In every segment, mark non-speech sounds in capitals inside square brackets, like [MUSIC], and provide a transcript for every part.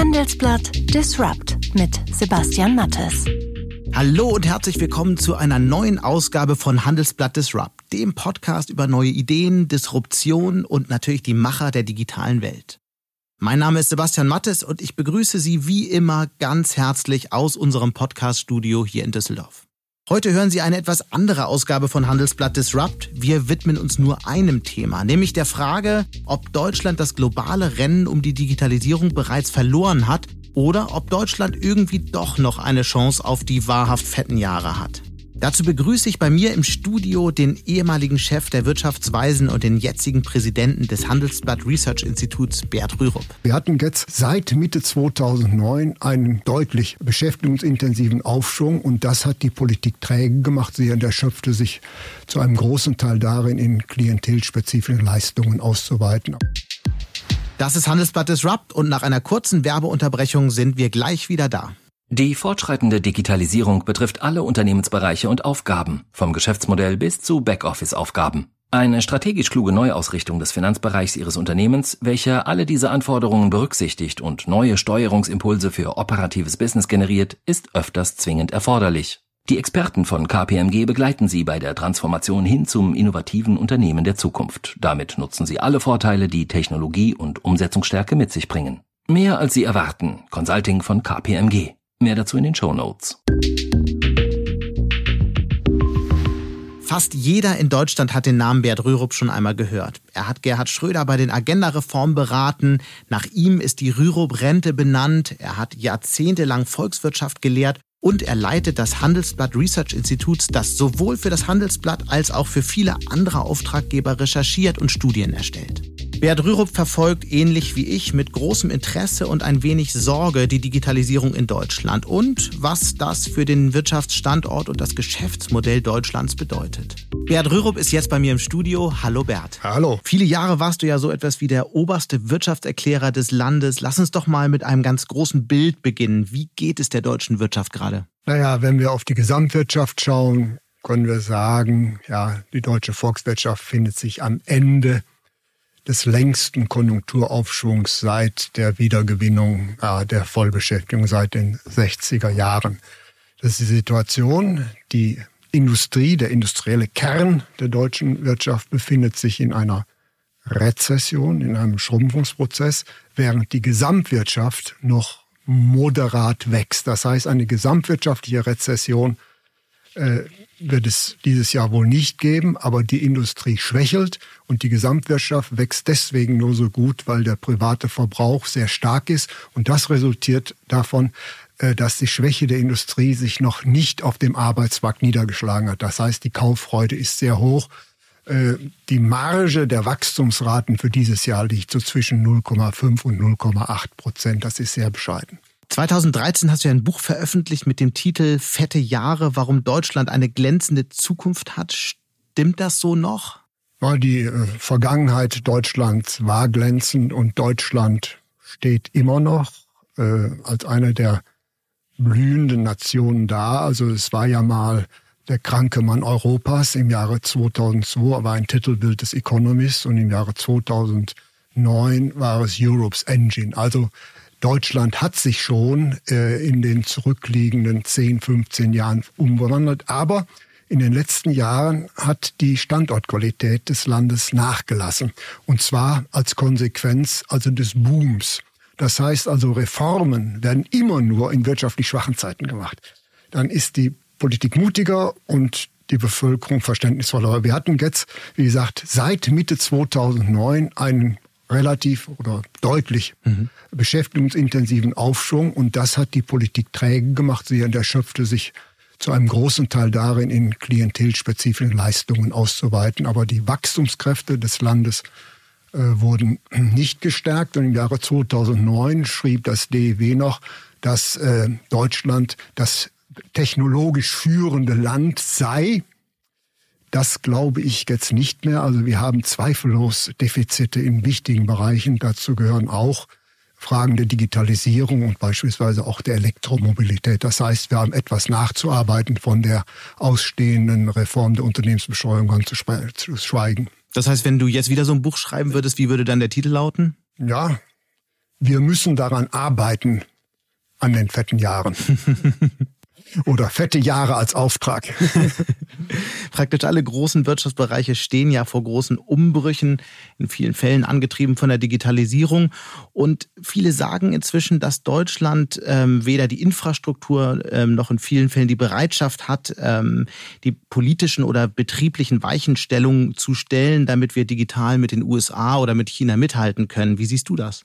Handelsblatt Disrupt mit Sebastian Mattes. Hallo und herzlich willkommen zu einer neuen Ausgabe von Handelsblatt Disrupt, dem Podcast über neue Ideen, Disruption und natürlich die Macher der digitalen Welt. Mein Name ist Sebastian Mattes und ich begrüße Sie wie immer ganz herzlich aus unserem Podcast-Studio hier in Düsseldorf. Heute hören Sie eine etwas andere Ausgabe von Handelsblatt Disrupt. Wir widmen uns nur einem Thema, nämlich der Frage, ob Deutschland das globale Rennen um die Digitalisierung bereits verloren hat oder ob Deutschland irgendwie doch noch eine Chance auf die wahrhaft fetten Jahre hat. Dazu begrüße ich bei mir im Studio den ehemaligen Chef der Wirtschaftsweisen und den jetzigen Präsidenten des Handelsblatt Research Instituts, Bert Rürup. Wir hatten jetzt seit Mitte 2009 einen deutlich beschäftigungsintensiven Aufschwung und das hat die Politik träge gemacht. Sie erschöpfte sich zu einem großen Teil darin, in klientelspezifischen Leistungen auszuweiten. Das ist Handelsblatt Disrupt und nach einer kurzen Werbeunterbrechung sind wir gleich wieder da. Die fortschreitende Digitalisierung betrifft alle Unternehmensbereiche und Aufgaben, vom Geschäftsmodell bis zu Backoffice-Aufgaben. Eine strategisch kluge Neuausrichtung des Finanzbereichs Ihres Unternehmens, welcher alle diese Anforderungen berücksichtigt und neue Steuerungsimpulse für operatives Business generiert, ist öfters zwingend erforderlich. Die Experten von KPMG begleiten Sie bei der Transformation hin zum innovativen Unternehmen der Zukunft. Damit nutzen Sie alle Vorteile, die Technologie und Umsetzungsstärke mit sich bringen. Mehr als Sie erwarten. Consulting von KPMG. Mehr dazu in den Show Notes. Fast jeder in Deutschland hat den Namen Bert Rürup schon einmal gehört. Er hat Gerhard Schröder bei den Agenda-Reformen beraten. Nach ihm ist die Rürup-Rente benannt. Er hat jahrzehntelang Volkswirtschaft gelehrt und er leitet das Handelsblatt Research Instituts, das sowohl für das Handelsblatt als auch für viele andere Auftraggeber recherchiert und Studien erstellt. Bert Rürup verfolgt ähnlich wie ich mit großem Interesse und ein wenig Sorge die Digitalisierung in Deutschland und was das für den Wirtschaftsstandort und das Geschäftsmodell Deutschlands bedeutet. Bert Rürup ist jetzt bei mir im Studio. Hallo Bert. Hallo. Viele Jahre warst du ja so etwas wie der oberste Wirtschaftserklärer des Landes. Lass uns doch mal mit einem ganz großen Bild beginnen. Wie geht es der deutschen Wirtschaft gerade? Naja, wenn wir auf die Gesamtwirtschaft schauen, können wir sagen, ja, die deutsche Volkswirtschaft findet sich am Ende des längsten Konjunkturaufschwungs seit der Wiedergewinnung äh, der Vollbeschäftigung seit den 60er Jahren. Das ist die Situation. Die Industrie, der industrielle Kern der deutschen Wirtschaft befindet sich in einer Rezession, in einem Schrumpfungsprozess, während die Gesamtwirtschaft noch moderat wächst. Das heißt, eine gesamtwirtschaftliche Rezession äh, wird es dieses Jahr wohl nicht geben, aber die Industrie schwächelt und die Gesamtwirtschaft wächst deswegen nur so gut, weil der private Verbrauch sehr stark ist und das resultiert davon, äh, dass die Schwäche der Industrie sich noch nicht auf dem Arbeitsmarkt niedergeschlagen hat. Das heißt, die Kauffreude ist sehr hoch. Äh, die Marge der Wachstumsraten für dieses Jahr liegt so zwischen 0,5 und 0,8 Prozent. Das ist sehr bescheiden. 2013 hast du ja ein Buch veröffentlicht mit dem Titel Fette Jahre, warum Deutschland eine glänzende Zukunft hat. Stimmt das so noch? Die äh, Vergangenheit Deutschlands war glänzend und Deutschland steht immer noch äh, als eine der blühenden Nationen da. Also es war ja mal der kranke Mann Europas im Jahre 2002, war ein Titelbild des Economist und im Jahre 2009 war es Europe's Engine. Also Deutschland hat sich schon äh, in den zurückliegenden 10, 15 Jahren umgewandelt, aber in den letzten Jahren hat die Standortqualität des Landes nachgelassen. Und zwar als Konsequenz also des Booms. Das heißt also, Reformen werden immer nur in wirtschaftlich schwachen Zeiten gemacht. Dann ist die Politik mutiger und die Bevölkerung verständnisvoller. Wir hatten jetzt, wie gesagt, seit Mitte 2009 einen relativ oder deutlich mhm. beschäftigungsintensiven Aufschwung und das hat die Politik träge gemacht. Sie erschöpfte sich zu einem großen Teil darin, in klientelspezifischen Leistungen auszuweiten. Aber die Wachstumskräfte des Landes äh, wurden [CLEARS THROAT] nicht gestärkt. Und im Jahre 2009 schrieb das DEW noch, dass äh, Deutschland das technologisch führende Land sei. Das glaube ich jetzt nicht mehr. Also wir haben zweifellos Defizite in wichtigen Bereichen. Dazu gehören auch Fragen der Digitalisierung und beispielsweise auch der Elektromobilität. Das heißt, wir haben etwas nachzuarbeiten von der ausstehenden Reform der Unternehmensbesteuerung ganz zu schweigen. Das heißt, wenn du jetzt wieder so ein Buch schreiben würdest, wie würde dann der Titel lauten? Ja, wir müssen daran arbeiten, an den fetten Jahren. [LAUGHS] Oder fette Jahre als Auftrag. [LAUGHS] Praktisch alle großen Wirtschaftsbereiche stehen ja vor großen Umbrüchen, in vielen Fällen angetrieben von der Digitalisierung. Und viele sagen inzwischen, dass Deutschland ähm, weder die Infrastruktur ähm, noch in vielen Fällen die Bereitschaft hat, ähm, die politischen oder betrieblichen Weichenstellungen zu stellen, damit wir digital mit den USA oder mit China mithalten können. Wie siehst du das?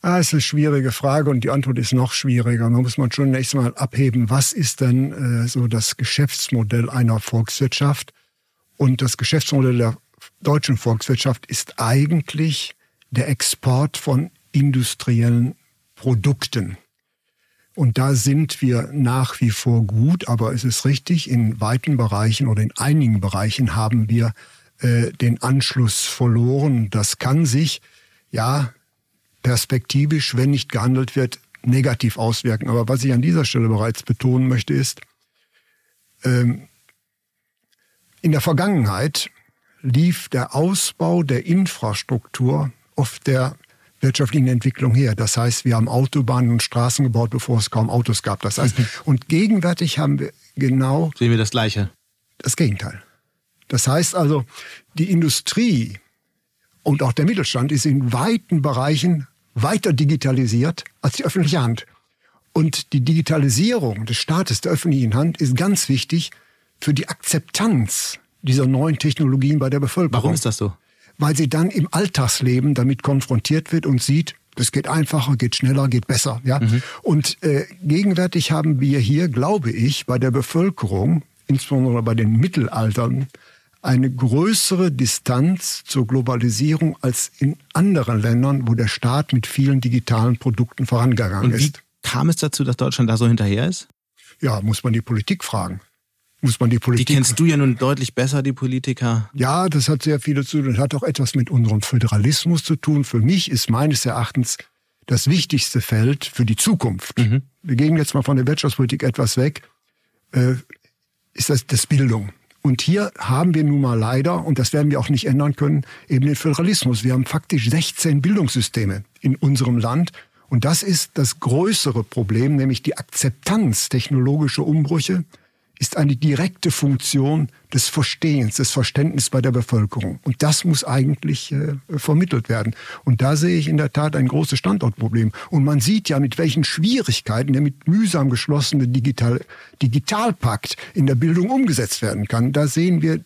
Ah, ist eine schwierige Frage und die Antwort ist noch schwieriger. Man muss man schon nächstes Mal abheben, was ist denn äh, so das Geschäftsmodell einer Volkswirtschaft? Und das Geschäftsmodell der deutschen Volkswirtschaft ist eigentlich der Export von industriellen Produkten. Und da sind wir nach wie vor gut, aber es ist richtig, in weiten Bereichen oder in einigen Bereichen haben wir äh, den Anschluss verloren. Das kann sich, ja, perspektivisch, wenn nicht gehandelt wird, negativ auswirken. Aber was ich an dieser Stelle bereits betonen möchte, ist, ähm, in der Vergangenheit lief der Ausbau der Infrastruktur auf der wirtschaftlichen Entwicklung her. Das heißt, wir haben Autobahnen und Straßen gebaut, bevor es kaum Autos gab. Das heißt, [LAUGHS] und gegenwärtig haben wir genau. Sehen wir das Gleiche? Das Gegenteil. Das heißt also, die Industrie und auch der Mittelstand ist in weiten Bereichen weiter digitalisiert als die öffentliche Hand. Und die Digitalisierung des Staates, der öffentlichen Hand, ist ganz wichtig für die Akzeptanz dieser neuen Technologien bei der Bevölkerung. Warum ist das so? Weil sie dann im Alltagsleben damit konfrontiert wird und sieht, das geht einfacher, geht schneller, geht besser. Ja? Mhm. Und äh, gegenwärtig haben wir hier, glaube ich, bei der Bevölkerung, insbesondere bei den Mittelaltern, eine größere Distanz zur Globalisierung als in anderen Ländern, wo der Staat mit vielen digitalen Produkten vorangegangen Und wie ist. Kam es dazu, dass Deutschland da so hinterher ist? Ja, muss man die Politik fragen. Muss man die Politik. Die kennst du ja nun deutlich besser, die Politiker. Ja, das hat sehr viele zu tun. Das hat auch etwas mit unserem Föderalismus zu tun. Für mich ist meines Erachtens das wichtigste Feld für die Zukunft. Mhm. Wir gehen jetzt mal von der Wirtschaftspolitik etwas weg. Äh, ist das, das Bildung. Und hier haben wir nun mal leider, und das werden wir auch nicht ändern können, eben den Föderalismus. Wir haben faktisch 16 Bildungssysteme in unserem Land. Und das ist das größere Problem, nämlich die Akzeptanz technologischer Umbrüche ist eine direkte Funktion des Verstehens, des Verständnisses bei der Bevölkerung. Und das muss eigentlich äh, vermittelt werden. Und da sehe ich in der Tat ein großes Standortproblem. Und man sieht ja, mit welchen Schwierigkeiten der mit mühsam geschlossene Digital Digitalpakt in der Bildung umgesetzt werden kann. Da sehen wir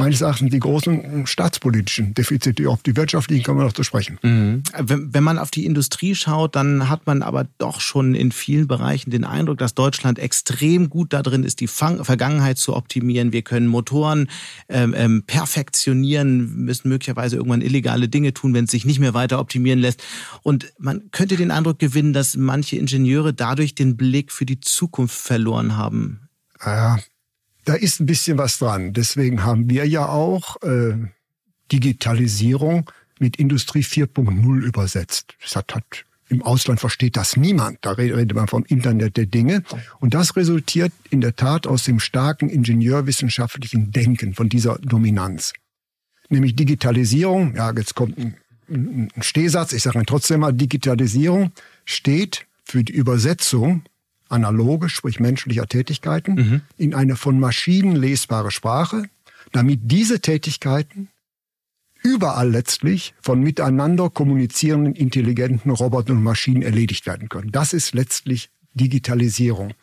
meines Erachtens die großen staatspolitischen Defizite. Auf die wirtschaftlichen kommen wir noch zu sprechen. Mhm. Wenn, wenn man auf die Industrie schaut, dann hat man aber doch schon in vielen Bereichen den Eindruck, dass Deutschland extrem gut darin ist, die Fang Vergangenheit zu optimieren. Wir können Motoren ähm, ähm, perfektionieren, müssen möglicherweise irgendwann illegale Dinge tun, wenn es sich nicht mehr weiter optimieren lässt. Und man könnte den Eindruck gewinnen, dass manche Ingenieure dadurch den Blick für die Zukunft verloren haben. Ja, da ist ein bisschen was dran. Deswegen haben wir ja auch äh, Digitalisierung mit Industrie 4.0 übersetzt. Das hat, hat im Ausland versteht das niemand. Da redet man vom Internet der Dinge. Und das resultiert in der Tat aus dem starken ingenieurwissenschaftlichen Denken von dieser Dominanz. Nämlich Digitalisierung, ja, jetzt kommt ein, ein Stehsatz, ich sage trotzdem mal, Digitalisierung steht für die Übersetzung analoge, sprich menschlicher Tätigkeiten, mhm. in eine von Maschinen lesbare Sprache, damit diese Tätigkeiten überall letztlich von miteinander kommunizierenden intelligenten Robotern und Maschinen erledigt werden können. Das ist letztlich Digitalisierung.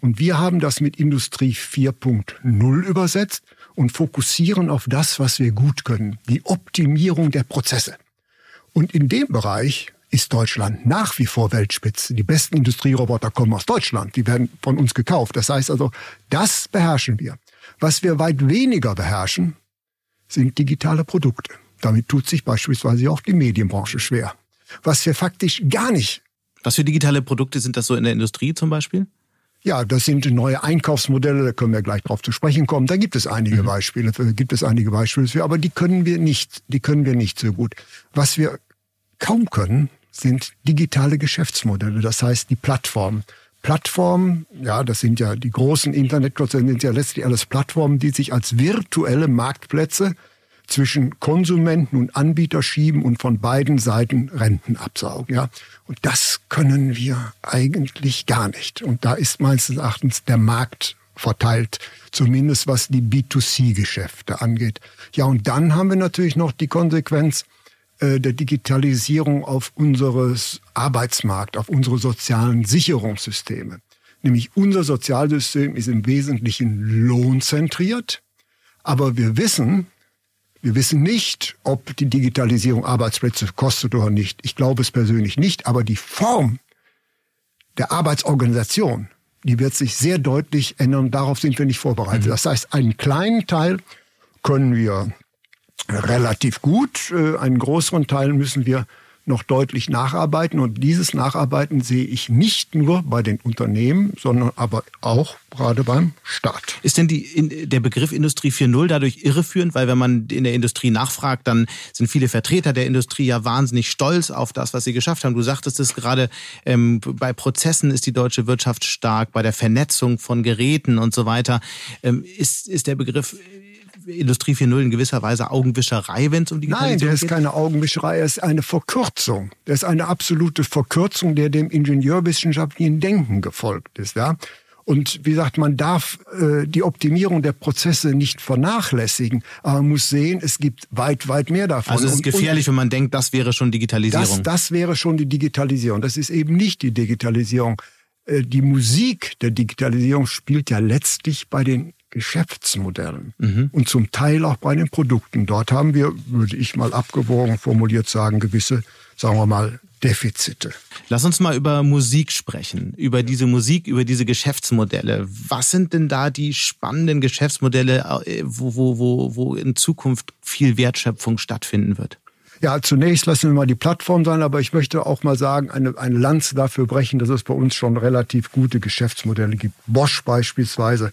Und wir haben das mit Industrie 4.0 übersetzt und fokussieren auf das, was wir gut können, die Optimierung der Prozesse. Und in dem Bereich ist Deutschland nach wie vor Weltspitze. Die besten Industrieroboter kommen aus Deutschland. Die werden von uns gekauft. Das heißt also, das beherrschen wir. Was wir weit weniger beherrschen, sind digitale Produkte. Damit tut sich beispielsweise auch die Medienbranche schwer. Was wir faktisch gar nicht. Was für digitale Produkte sind das so in der Industrie zum Beispiel? Ja, das sind neue Einkaufsmodelle, da können wir gleich drauf zu sprechen kommen. Da gibt es einige mhm. Beispiele, gibt es einige Beispiele für, aber die können wir nicht, die können wir nicht so gut. Was wir kaum können, sind digitale Geschäftsmodelle, das heißt die Plattformen. Plattformen, ja, das sind ja die großen Internetkonzerne, sind ja letztlich alles Plattformen, die sich als virtuelle Marktplätze zwischen Konsumenten und Anbieter schieben und von beiden Seiten Renten absaugen. Ja? Und das können wir eigentlich gar nicht. Und da ist meines Erachtens der Markt verteilt, zumindest was die B2C-Geschäfte angeht. Ja, und dann haben wir natürlich noch die Konsequenz der Digitalisierung auf unseres Arbeitsmarkt, auf unsere sozialen Sicherungssysteme. Nämlich unser Sozialsystem ist im Wesentlichen lohnzentriert, aber wir wissen, wir wissen nicht, ob die Digitalisierung Arbeitsplätze kostet oder nicht. Ich glaube es persönlich nicht, aber die Form der Arbeitsorganisation, die wird sich sehr deutlich ändern. Darauf sind wir nicht vorbereitet. Mhm. Das heißt, einen kleinen Teil können wir relativ gut, äh, einen größeren Teil müssen wir noch deutlich nacharbeiten. Und dieses Nacharbeiten sehe ich nicht nur bei den Unternehmen, sondern aber auch gerade beim Staat. Ist denn die, in, der Begriff Industrie 4.0 dadurch irreführend? Weil wenn man in der Industrie nachfragt, dann sind viele Vertreter der Industrie ja wahnsinnig stolz auf das, was sie geschafft haben. Du sagtest es gerade, ähm, bei Prozessen ist die deutsche Wirtschaft stark, bei der Vernetzung von Geräten und so weiter. Ähm, ist, ist der Begriff Industrie 4.0 in gewisser Weise Augenwischerei, wenn es um die Nein, der ist keine Augenwischerei, er ist eine Verkürzung. Der ist eine absolute Verkürzung, der dem ingenieurwissenschaftlichen Denken gefolgt ist. Ja? Und wie gesagt, man darf äh, die Optimierung der Prozesse nicht vernachlässigen, aber man muss sehen, es gibt weit, weit mehr davon. Also es ist gefährlich, und, wenn man denkt, das wäre schon Digitalisierung. Das, das wäre schon die Digitalisierung. Das ist eben nicht die Digitalisierung. Äh, die Musik der Digitalisierung spielt ja letztlich bei den Geschäftsmodellen mhm. und zum Teil auch bei den Produkten. Dort haben wir, würde ich mal abgewogen formuliert sagen, gewisse, sagen wir mal, Defizite. Lass uns mal über Musik sprechen, über diese Musik, über diese Geschäftsmodelle. Was sind denn da die spannenden Geschäftsmodelle, äh, wo, wo, wo, wo in Zukunft viel Wertschöpfung stattfinden wird? Ja, zunächst lassen wir mal die Plattform sein, aber ich möchte auch mal sagen, eine, eine Lanze dafür brechen, dass es bei uns schon relativ gute Geschäftsmodelle gibt. Bosch beispielsweise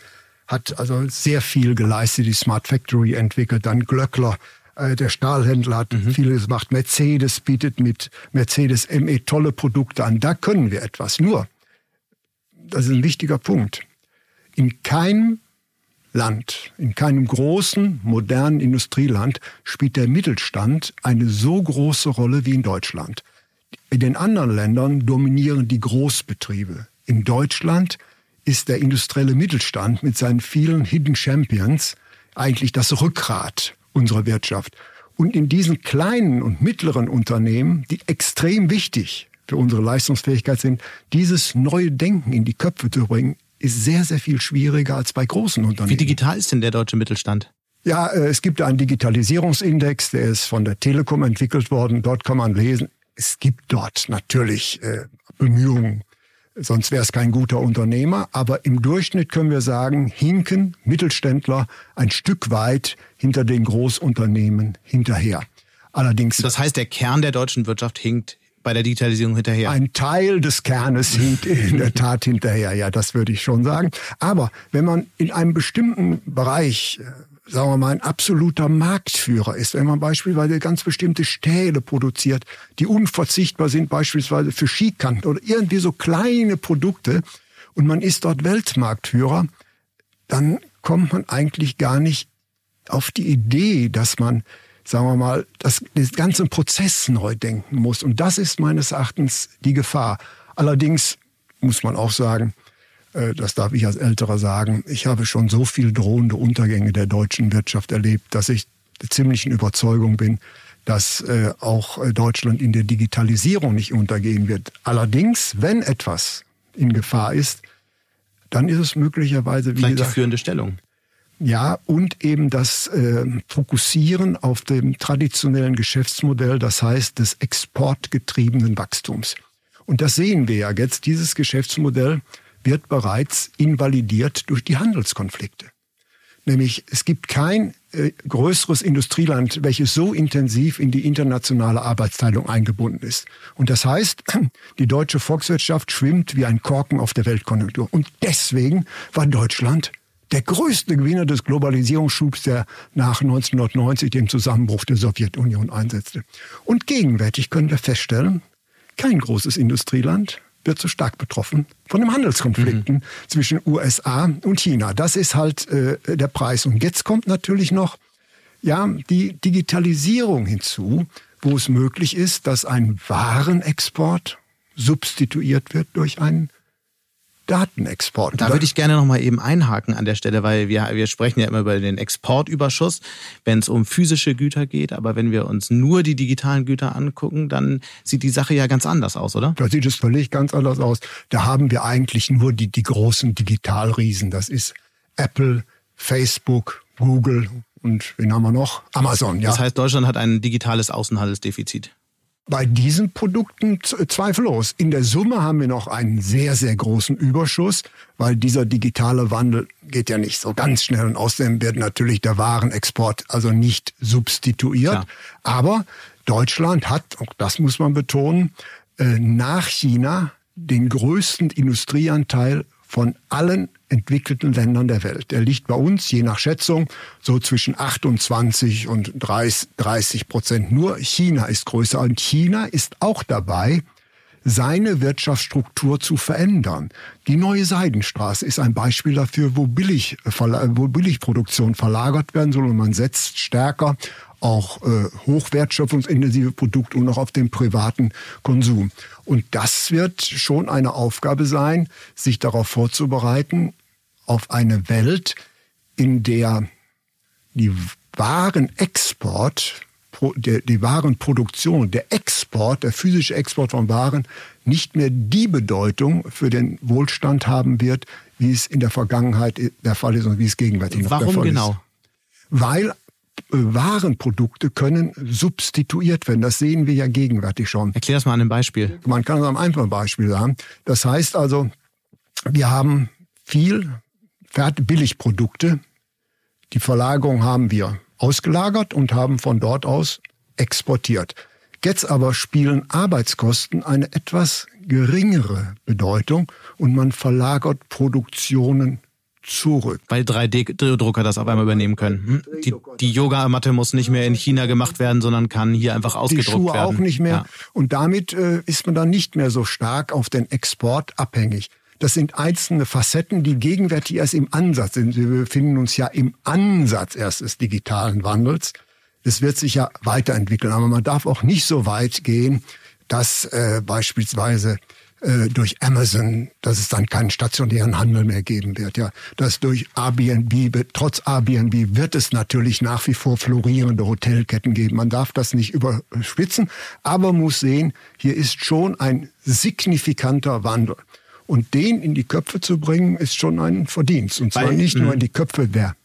hat also sehr viel geleistet, die Smart Factory entwickelt, dann Glöckler, äh, der Stahlhändler hat mhm. vieles gemacht, Mercedes bietet mit Mercedes ME tolle Produkte an, da können wir etwas. Nur, das ist ein wichtiger Punkt, in keinem Land, in keinem großen, modernen Industrieland spielt der Mittelstand eine so große Rolle wie in Deutschland. In den anderen Ländern dominieren die Großbetriebe. In Deutschland ist der industrielle Mittelstand mit seinen vielen Hidden Champions eigentlich das Rückgrat unserer Wirtschaft. Und in diesen kleinen und mittleren Unternehmen, die extrem wichtig für unsere Leistungsfähigkeit sind, dieses neue Denken in die Köpfe zu bringen, ist sehr, sehr viel schwieriger als bei großen Unternehmen. Wie digital ist denn der deutsche Mittelstand? Ja, äh, es gibt einen Digitalisierungsindex, der ist von der Telekom entwickelt worden. Dort kann man lesen, es gibt dort natürlich äh, Bemühungen sonst wäre es kein guter Unternehmer. Aber im Durchschnitt können wir sagen, hinken Mittelständler ein Stück weit hinter den Großunternehmen hinterher. Allerdings. Das heißt, der Kern der deutschen Wirtschaft hinkt bei der Digitalisierung hinterher. Ein Teil des Kernes hinkt in der Tat hinterher, ja, das würde ich schon sagen. Aber wenn man in einem bestimmten Bereich äh, sagen wir mal, ein absoluter Marktführer ist, wenn man beispielsweise ganz bestimmte Stähle produziert, die unverzichtbar sind, beispielsweise für Skikanten oder irgendwie so kleine Produkte, und man ist dort Weltmarktführer, dann kommt man eigentlich gar nicht auf die Idee, dass man, sagen wir mal, das, das ganze Prozess neu denken muss. Und das ist meines Erachtens die Gefahr. Allerdings muss man auch sagen, das darf ich als Älterer sagen, ich habe schon so viel drohende Untergänge der deutschen Wirtschaft erlebt, dass ich der ziemlichen Überzeugung bin, dass äh, auch äh, Deutschland in der Digitalisierung nicht untergehen wird. Allerdings, wenn etwas in Gefahr ist, dann ist es möglicherweise wie Vielleicht gesagt, die führende Stellung. Ja, und eben das äh, Fokussieren auf dem traditionellen Geschäftsmodell, das heißt des exportgetriebenen Wachstums. Und das sehen wir ja jetzt, dieses Geschäftsmodell wird bereits invalidiert durch die Handelskonflikte. Nämlich es gibt kein äh, größeres Industrieland, welches so intensiv in die internationale Arbeitsteilung eingebunden ist. Und das heißt, [CLEARS THROAT] die deutsche Volkswirtschaft schwimmt wie ein Korken auf der Weltkonjunktur. Und deswegen war Deutschland der größte Gewinner des Globalisierungsschubs, der nach 1990 dem Zusammenbruch der Sowjetunion einsetzte. Und gegenwärtig können wir feststellen, kein großes Industrieland wird so stark betroffen von den Handelskonflikten mhm. zwischen USA und China. Das ist halt äh, der Preis. Und jetzt kommt natürlich noch ja, die Digitalisierung hinzu, wo es möglich ist, dass ein Warenexport substituiert wird durch einen Datenexport. Da würde ich gerne noch mal eben einhaken an der Stelle, weil wir, wir sprechen ja immer über den Exportüberschuss, wenn es um physische Güter geht. Aber wenn wir uns nur die digitalen Güter angucken, dann sieht die Sache ja ganz anders aus, oder? Da sieht es völlig ganz anders aus. Da haben wir eigentlich nur die, die großen Digitalriesen. Das ist Apple, Facebook, Google und wen haben wir noch? Amazon, ja. Das heißt, Deutschland hat ein digitales Außenhandelsdefizit bei diesen Produkten zweifellos. In der Summe haben wir noch einen sehr, sehr großen Überschuss, weil dieser digitale Wandel geht ja nicht so ganz schnell und außerdem wird natürlich der Warenexport also nicht substituiert. Ja. Aber Deutschland hat, auch das muss man betonen, äh, nach China den größten Industrieanteil von allen entwickelten Ländern der Welt. Er liegt bei uns, je nach Schätzung, so zwischen 28 und 30 Prozent. Nur China ist größer und China ist auch dabei, seine Wirtschaftsstruktur zu verändern. Die neue Seidenstraße ist ein Beispiel dafür, wo, billig, wo Billigproduktion verlagert werden soll und man setzt stärker auch äh, hochwertschöpfungsintensive Produkte und auch auf den privaten Konsum. Und das wird schon eine Aufgabe sein, sich darauf vorzubereiten, auf eine Welt, in der die Warenexport, die Warenproduktion, der Export, der physische Export von Waren nicht mehr die Bedeutung für den Wohlstand haben wird, wie es in der Vergangenheit der Fall ist und wie es gegenwärtig noch Warum der Fall genau? ist. Weil Warenprodukte können substituiert werden. Das sehen wir ja gegenwärtig schon. Erklär das mal an einem Beispiel. Man kann es am einfachen Beispiel sagen. Das heißt also, wir haben viel Billigprodukte. Die Verlagerung haben wir ausgelagert und haben von dort aus exportiert. Jetzt aber spielen Arbeitskosten eine etwas geringere Bedeutung und man verlagert Produktionen zurück. Weil 3D-Drucker das auf einmal übernehmen können. Hm? Die, die Yogamatte muss nicht mehr in China gemacht werden, sondern kann hier einfach ausgedruckt werden. Die Schuhe werden. auch nicht mehr. Ja. Und damit äh, ist man dann nicht mehr so stark auf den Export abhängig. Das sind einzelne Facetten, die gegenwärtig erst im Ansatz sind. Wir befinden uns ja im Ansatz erst des digitalen Wandels. Es wird sich ja weiterentwickeln, aber man darf auch nicht so weit gehen, dass äh, beispielsweise äh, durch Amazon, dass es dann keinen stationären Handel mehr geben wird. Ja, dass durch Airbnb, trotz Airbnb wird es natürlich nach wie vor florierende Hotelketten geben. Man darf das nicht überspitzen, aber muss sehen, hier ist schon ein signifikanter Wandel. Und den in die Köpfe zu bringen, ist schon ein Verdienst. Und zwar Weil, nicht nur in die Köpfe der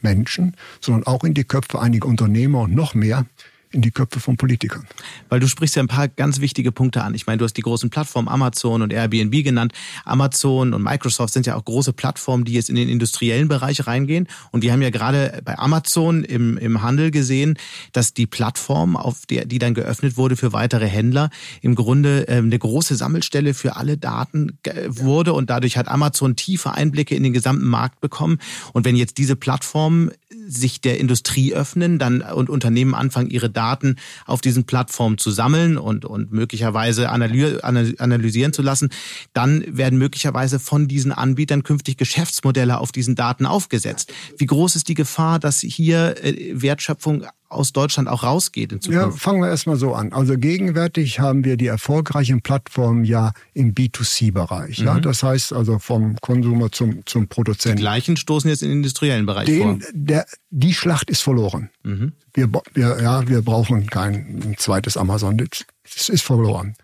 Menschen, sondern auch in die Köpfe einiger Unternehmer und noch mehr in die Köpfe von Politikern. Weil du sprichst ja ein paar ganz wichtige Punkte an. Ich meine, du hast die großen Plattformen Amazon und Airbnb genannt. Amazon und Microsoft sind ja auch große Plattformen, die jetzt in den industriellen Bereich reingehen. Und wir haben ja gerade bei Amazon im, im Handel gesehen, dass die Plattform, auf der, die dann geöffnet wurde für weitere Händler, im Grunde äh, eine große Sammelstelle für alle Daten wurde. Und dadurch hat Amazon tiefe Einblicke in den gesamten Markt bekommen. Und wenn jetzt diese Plattformen sich der Industrie öffnen, dann und Unternehmen anfangen, ihre Daten auf diesen Plattformen zu sammeln und, und möglicherweise analysieren zu lassen, dann werden möglicherweise von diesen Anbietern künftig Geschäftsmodelle auf diesen Daten aufgesetzt. Wie groß ist die Gefahr, dass hier äh, Wertschöpfung aus Deutschland auch rausgeht in Zukunft? Ja, fangen wir erstmal so an. Also gegenwärtig haben wir die erfolgreichen Plattformen ja im B2C-Bereich. Mhm. Ja? Das heißt also vom Konsumer zum, zum Produzenten. Die gleichen stoßen jetzt in den industriellen Bereich den, vor. Der, die Schlacht ist verloren. Mhm. Wir, wir, ja, wir brauchen kein zweites Amazon. Es ist verloren.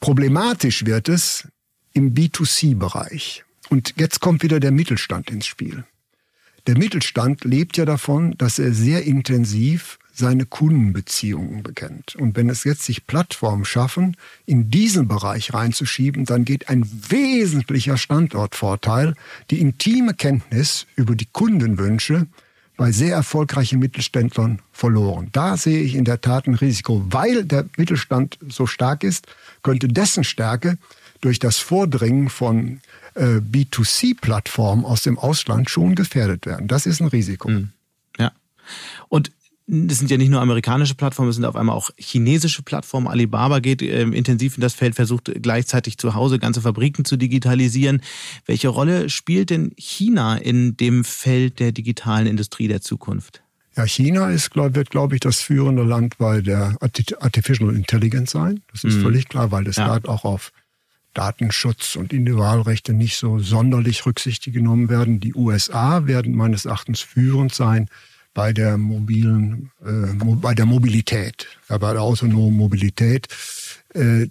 Problematisch wird es im B2C-Bereich. Und jetzt kommt wieder der Mittelstand ins Spiel. Der Mittelstand lebt ja davon, dass er sehr intensiv seine Kundenbeziehungen bekennt. Und wenn es jetzt sich Plattformen schaffen, in diesen Bereich reinzuschieben, dann geht ein wesentlicher Standortvorteil, die intime Kenntnis über die Kundenwünsche bei sehr erfolgreichen Mittelständlern verloren. Da sehe ich in der Tat ein Risiko. Weil der Mittelstand so stark ist, könnte dessen Stärke durch das Vordringen von äh, B2C-Plattformen aus dem Ausland schon gefährdet werden. Das ist ein Risiko. Mhm. Ja. Und es sind ja nicht nur amerikanische Plattformen, es sind auf einmal auch chinesische Plattformen. Alibaba geht äh, intensiv in das Feld, versucht gleichzeitig zu Hause ganze Fabriken zu digitalisieren. Welche Rolle spielt denn China in dem Feld der digitalen Industrie der Zukunft? Ja, China ist, glaub, wird, glaube ich, das führende Land bei der Artificial Intelligence sein. Das ist mhm. völlig klar, weil es ja. da auch auf Datenschutz und Individualrechte nicht so sonderlich rücksichtig genommen werden. Die USA werden meines Erachtens führend sein bei der mobilen, äh, bei der Mobilität, ja, bei der autonomen Mobilität. Äh,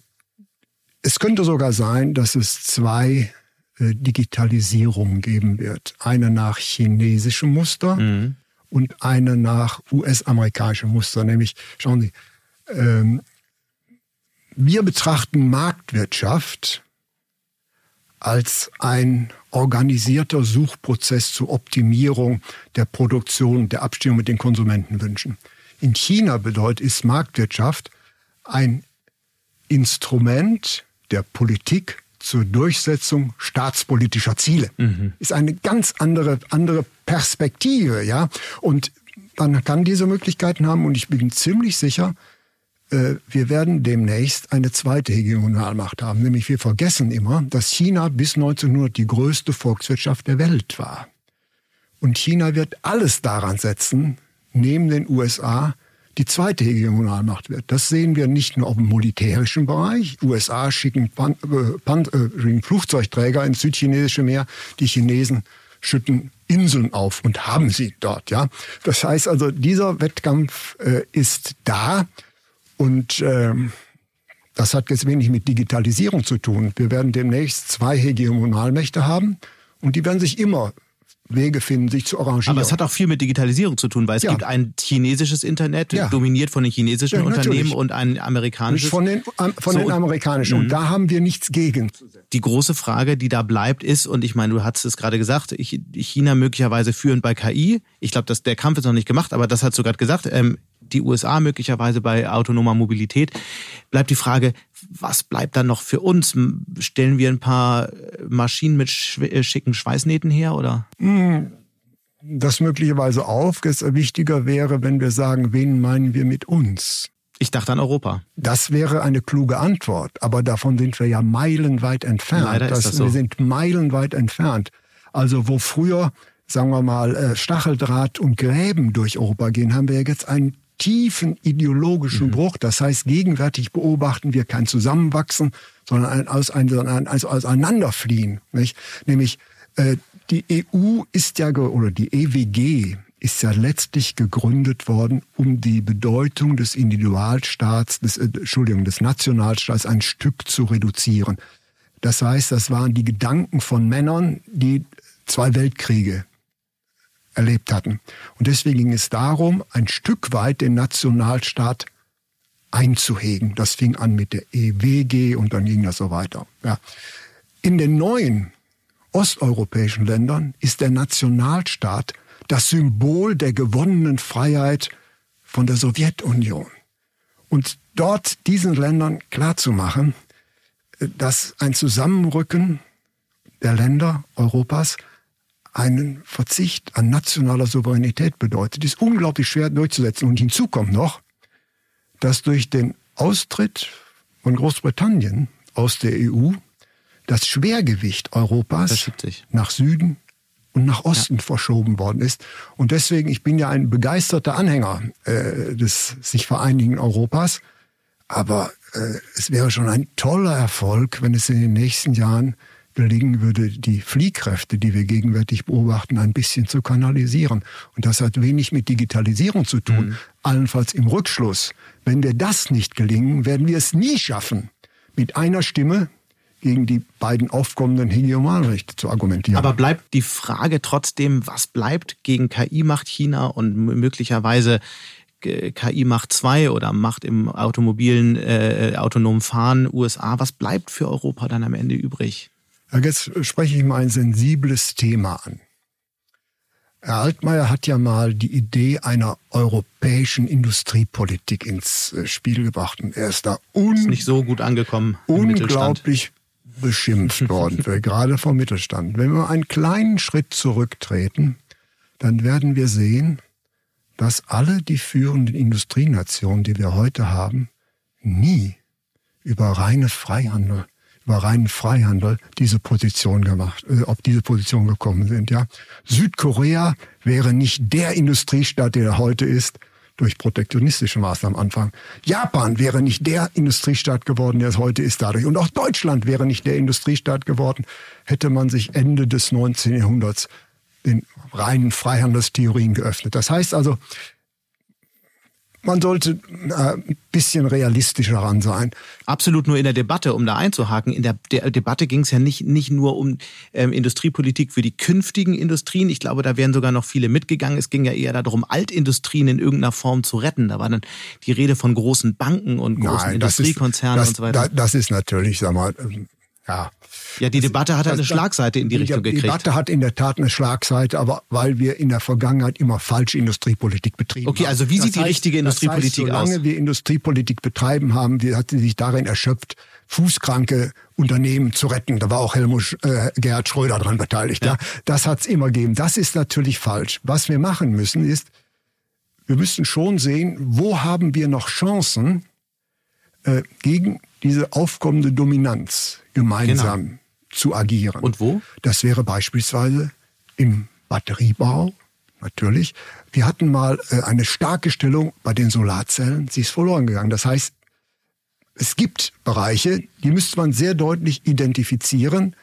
es könnte sogar sein, dass es zwei äh, Digitalisierungen geben wird. Eine nach chinesischem Muster mhm und eine nach US-amerikanischem Muster. Nämlich, schauen Sie, ähm, wir betrachten Marktwirtschaft als ein organisierter Suchprozess zur Optimierung der Produktion, der Abstimmung mit den Konsumentenwünschen. In China bedeutet ist Marktwirtschaft ein Instrument der Politik zur Durchsetzung staatspolitischer Ziele. Mhm. Ist eine ganz andere, andere Perspektive, ja. Und man kann diese Möglichkeiten haben und ich bin ziemlich sicher, wir werden demnächst eine zweite Hegemonialmacht haben. Nämlich wir vergessen immer, dass China bis 1900 die größte Volkswirtschaft der Welt war. Und China wird alles daran setzen, neben den USA die zweite Hegemonalmacht wird. Das sehen wir nicht nur auf dem militärischen Bereich. USA schicken, Pan, äh, Pan, äh, Flugzeugträger ins südchinesische Meer. Die Chinesen schütten Inseln auf und haben sie dort. Ja, das heißt also, dieser Wettkampf äh, ist da und äh, das hat jetzt wenig mit Digitalisierung zu tun. Wir werden demnächst zwei Hegemonalmächte haben und die werden sich immer Wege finden, sich zu arrangieren. Aber es hat auch viel mit Digitalisierung zu tun, weil es ja. gibt ein chinesisches Internet, ja. dominiert von den chinesischen ja, Unternehmen und ein amerikanisches. Von den, von so, den amerikanischen. Und mhm. da haben wir nichts gegen. Die große Frage, die da bleibt, ist, und ich meine, du hast es gerade gesagt, China möglicherweise führend bei KI. Ich glaube, der Kampf ist noch nicht gemacht, aber das hast du gerade gesagt. Ähm, die USA möglicherweise bei autonomer Mobilität. Bleibt die Frage, was bleibt dann noch für uns? Stellen wir ein paar Maschinen mit äh, schicken Schweißnähten her oder? Hm, das möglicherweise auf. Wichtiger wäre, wenn wir sagen, wen meinen wir mit uns? Ich dachte an Europa. Das wäre eine kluge Antwort, aber davon sind wir ja meilenweit entfernt. Leider ist das so. Wir sind meilenweit entfernt. Also wo früher, sagen wir mal, äh, Stacheldraht und Gräben durch Europa gehen, haben wir jetzt einen tiefen ideologischen mhm. Bruch. Das heißt, gegenwärtig beobachten wir kein Zusammenwachsen, sondern ein, aus, ein, ein, also Auseinanderfliehen. Nicht? Nämlich äh, die EU ist ja, oder die EWG ist ja letztlich gegründet worden, um die Bedeutung des Individualstaats, des, äh, Entschuldigung, des Nationalstaats ein Stück zu reduzieren. Das heißt, das waren die Gedanken von Männern, die zwei Weltkriege erlebt hatten. Und deswegen ging es darum, ein Stück weit den Nationalstaat einzuhegen. Das fing an mit der EWG und dann ging das so weiter. Ja. In den neuen osteuropäischen Ländern ist der Nationalstaat das Symbol der gewonnenen Freiheit von der Sowjetunion. Und dort diesen Ländern klarzumachen, dass ein Zusammenrücken der Länder Europas einen Verzicht an nationaler Souveränität bedeutet, ist unglaublich schwer durchzusetzen. Und hinzu kommt noch, dass durch den Austritt von Großbritannien aus der EU das Schwergewicht Europas nach Süden und nach Osten ja. verschoben worden ist. Und deswegen, ich bin ja ein begeisterter Anhänger äh, des sich vereinigen Europas, aber äh, es wäre schon ein toller Erfolg, wenn es in den nächsten Jahren gelingen würde, die Fliehkräfte, die wir gegenwärtig beobachten, ein bisschen zu kanalisieren. Und das hat wenig mit Digitalisierung zu tun, mhm. allenfalls im Rückschluss. Wenn wir das nicht gelingen, werden wir es nie schaffen, mit einer Stimme gegen die beiden aufkommenden Hegemonrechte zu argumentieren. Aber bleibt die Frage trotzdem, was bleibt gegen KI macht China und möglicherweise KI macht zwei oder macht im automobilen äh, autonomen Fahren USA, was bleibt für Europa dann am Ende übrig? Jetzt spreche ich mal ein sensibles Thema an. Herr Altmaier hat ja mal die Idee einer europäischen Industriepolitik ins äh, Spiel gebracht. Und er ist da un ist nicht so gut angekommen. Unglaublich beschimpft [LAUGHS] worden, gerade vom Mittelstand. Wenn wir einen kleinen Schritt zurücktreten, dann werden wir sehen, dass alle die führenden Industrienationen, die wir heute haben, nie über reine Freihandel über reinen Freihandel diese Position gemacht, äh, auf diese Position gekommen sind. Ja, Südkorea wäre nicht der Industriestaat, der er heute ist, durch protektionistische Maßnahmen anfangen. Japan wäre nicht der Industriestaat geworden, der es heute ist dadurch. Und auch Deutschland wäre nicht der Industriestaat geworden, hätte man sich Ende des 19. Jahrhunderts den reinen Freihandelstheorien geöffnet. Das heißt also, man sollte äh, ein bisschen realistischer ran sein. Absolut nur in der Debatte, um da einzuhaken. In der, der Debatte ging es ja nicht, nicht nur um ähm, Industriepolitik für die künftigen Industrien. Ich glaube, da wären sogar noch viele mitgegangen. Es ging ja eher darum, Altindustrien in irgendeiner Form zu retten. Da war dann die Rede von großen Banken und großen Nein, Industriekonzernen ist, das, und so weiter. Das ist natürlich, sag mal, ja. Ja, die Debatte hat eine Schlagseite in die, die Richtung gekriegt. Die Debatte hat in der Tat eine Schlagseite, aber weil wir in der Vergangenheit immer falsche Industriepolitik betrieben okay, haben. Okay, also wie das sieht heißt, die richtige Industriepolitik das heißt, solange aus? wir Industriepolitik betreiben haben, hat sie sich darin erschöpft, fußkranke Unternehmen zu retten. Da war auch Helmut äh, Gerhard Schröder dran beteiligt. Ja. ja. Das hat's immer gegeben. Das ist natürlich falsch. Was wir machen müssen ist, wir müssen schon sehen, wo haben wir noch Chancen äh, gegen diese aufkommende Dominanz gemeinsam genau. zu agieren. Und wo? Das wäre beispielsweise im Batteriebau, natürlich. Wir hatten mal äh, eine starke Stellung bei den Solarzellen, sie ist verloren gegangen. Das heißt, es gibt Bereiche, die müsste man sehr deutlich identifizieren,